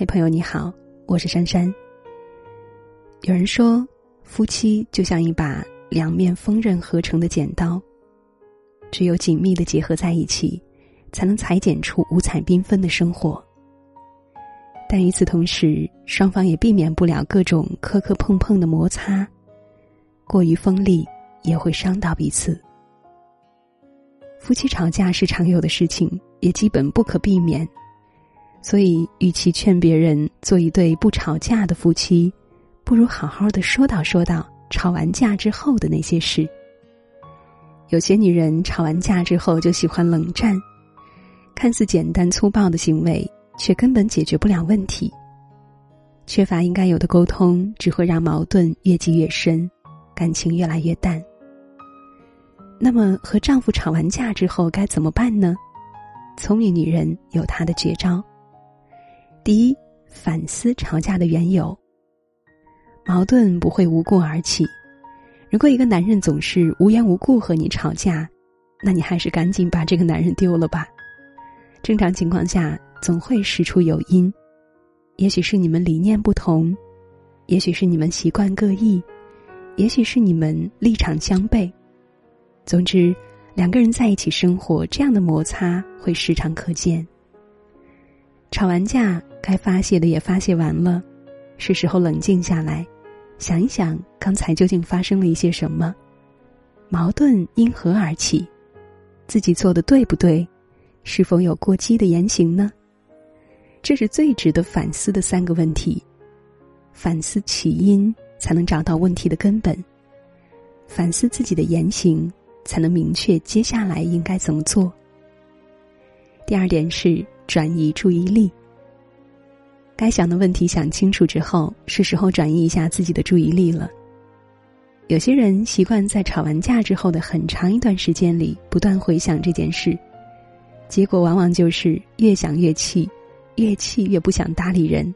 嘿，朋友你好，我是珊珊。有人说，夫妻就像一把两面锋刃合成的剪刀，只有紧密的结合在一起，才能裁剪出五彩缤纷的生活。但与此同时，双方也避免不了各种磕磕碰碰的摩擦，过于锋利也会伤到彼此。夫妻吵架是常有的事情，也基本不可避免。所以，与其劝别人做一对不吵架的夫妻，不如好好的说道说道吵完架之后的那些事。有些女人吵完架之后就喜欢冷战，看似简单粗暴的行为，却根本解决不了问题。缺乏应该有的沟通，只会让矛盾越积越深，感情越来越淡。那么，和丈夫吵完架之后该怎么办呢？聪明女人有她的绝招。第一，反思吵架的缘由。矛盾不会无故而起。如果一个男人总是无缘无故和你吵架，那你还是赶紧把这个男人丢了吧。正常情况下，总会事出有因。也许是你们理念不同，也许是你们习惯各异，也许是你们立场相悖。总之，两个人在一起生活，这样的摩擦会时常可见。吵完架，该发泄的也发泄完了，是时候冷静下来，想一想刚才究竟发生了一些什么，矛盾因何而起，自己做的对不对，是否有过激的言行呢？这是最值得反思的三个问题。反思起因，才能找到问题的根本；反思自己的言行，才能明确接下来应该怎么做。第二点是。转移注意力。该想的问题想清楚之后，是时候转移一下自己的注意力了。有些人习惯在吵完架之后的很长一段时间里不断回想这件事，结果往往就是越想越气，越气越不想搭理人。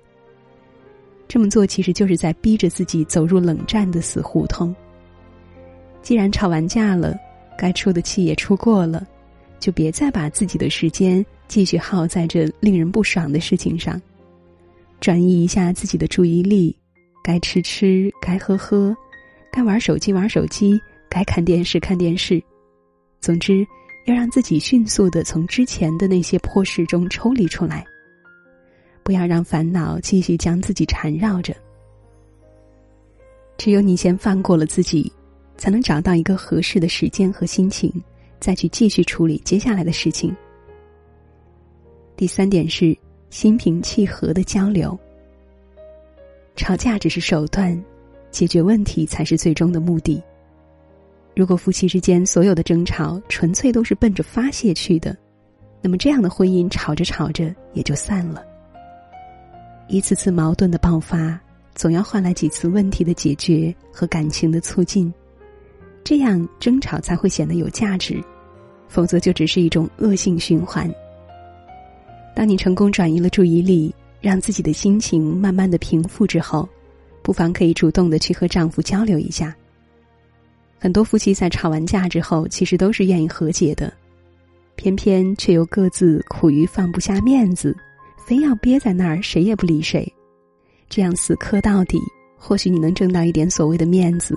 这么做其实就是在逼着自己走入冷战的死胡同。既然吵完架了，该出的气也出过了。就别再把自己的时间继续耗在这令人不爽的事情上，转移一下自己的注意力，该吃吃，该喝喝，该玩手机玩手机，该看电视看电视。总之，要让自己迅速的从之前的那些破事中抽离出来，不要让烦恼继续将自己缠绕着。只有你先放过了自己，才能找到一个合适的时间和心情。再去继续处理接下来的事情。第三点是心平气和的交流。吵架只是手段，解决问题才是最终的目的。如果夫妻之间所有的争吵纯粹都是奔着发泄去的，那么这样的婚姻吵着吵着也就散了。一次次矛盾的爆发，总要换来几次问题的解决和感情的促进，这样争吵才会显得有价值。否则就只是一种恶性循环。当你成功转移了注意力，让自己的心情慢慢的平复之后，不妨可以主动的去和丈夫交流一下。很多夫妻在吵完架之后，其实都是愿意和解的，偏偏却又各自苦于放不下面子，非要憋在那儿，谁也不理谁。这样死磕到底，或许你能挣到一点所谓的面子，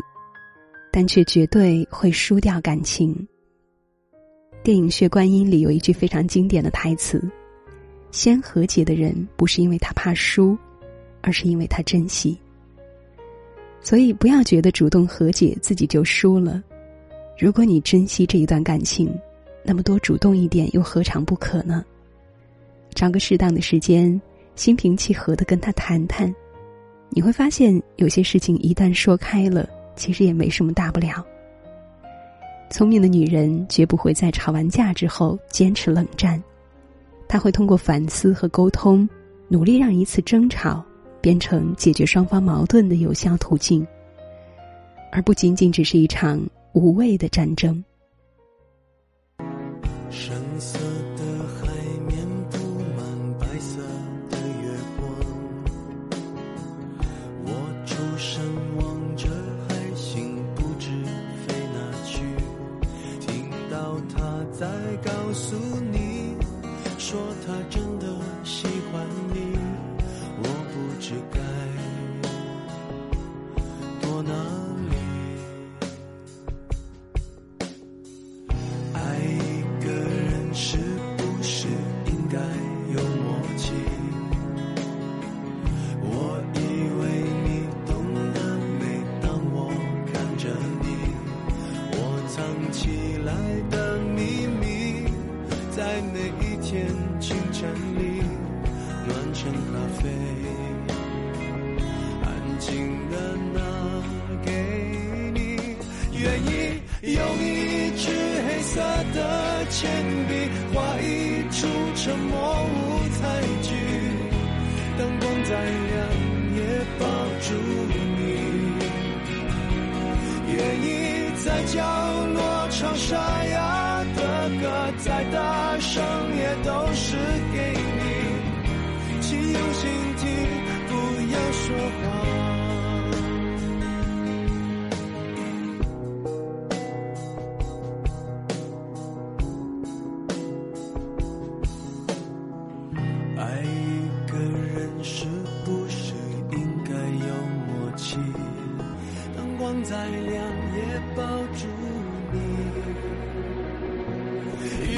但却绝对会输掉感情。电影《血观音》里有一句非常经典的台词：“先和解的人不是因为他怕输，而是因为他珍惜。”所以不要觉得主动和解自己就输了。如果你珍惜这一段感情，那么多主动一点又何尝不可呢？找个适当的时间，心平气和的跟他谈谈，你会发现有些事情一旦说开了，其实也没什么大不了。聪明的女人绝不会在吵完架之后坚持冷战，他会通过反思和沟通，努力让一次争吵变成解决双方矛盾的有效途径，而不仅仅只是一场无谓的战争。深色，的海面在每一天清晨里暖成咖啡，安静的拿给你，愿意用一支黑色的铅笔画一出沉默。歌，再大声也都是给你，请用心听，不要说话。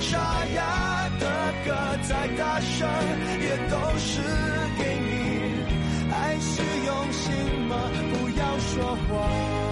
沙哑的歌，再大声也都是给你。爱是用心吗？不要说谎。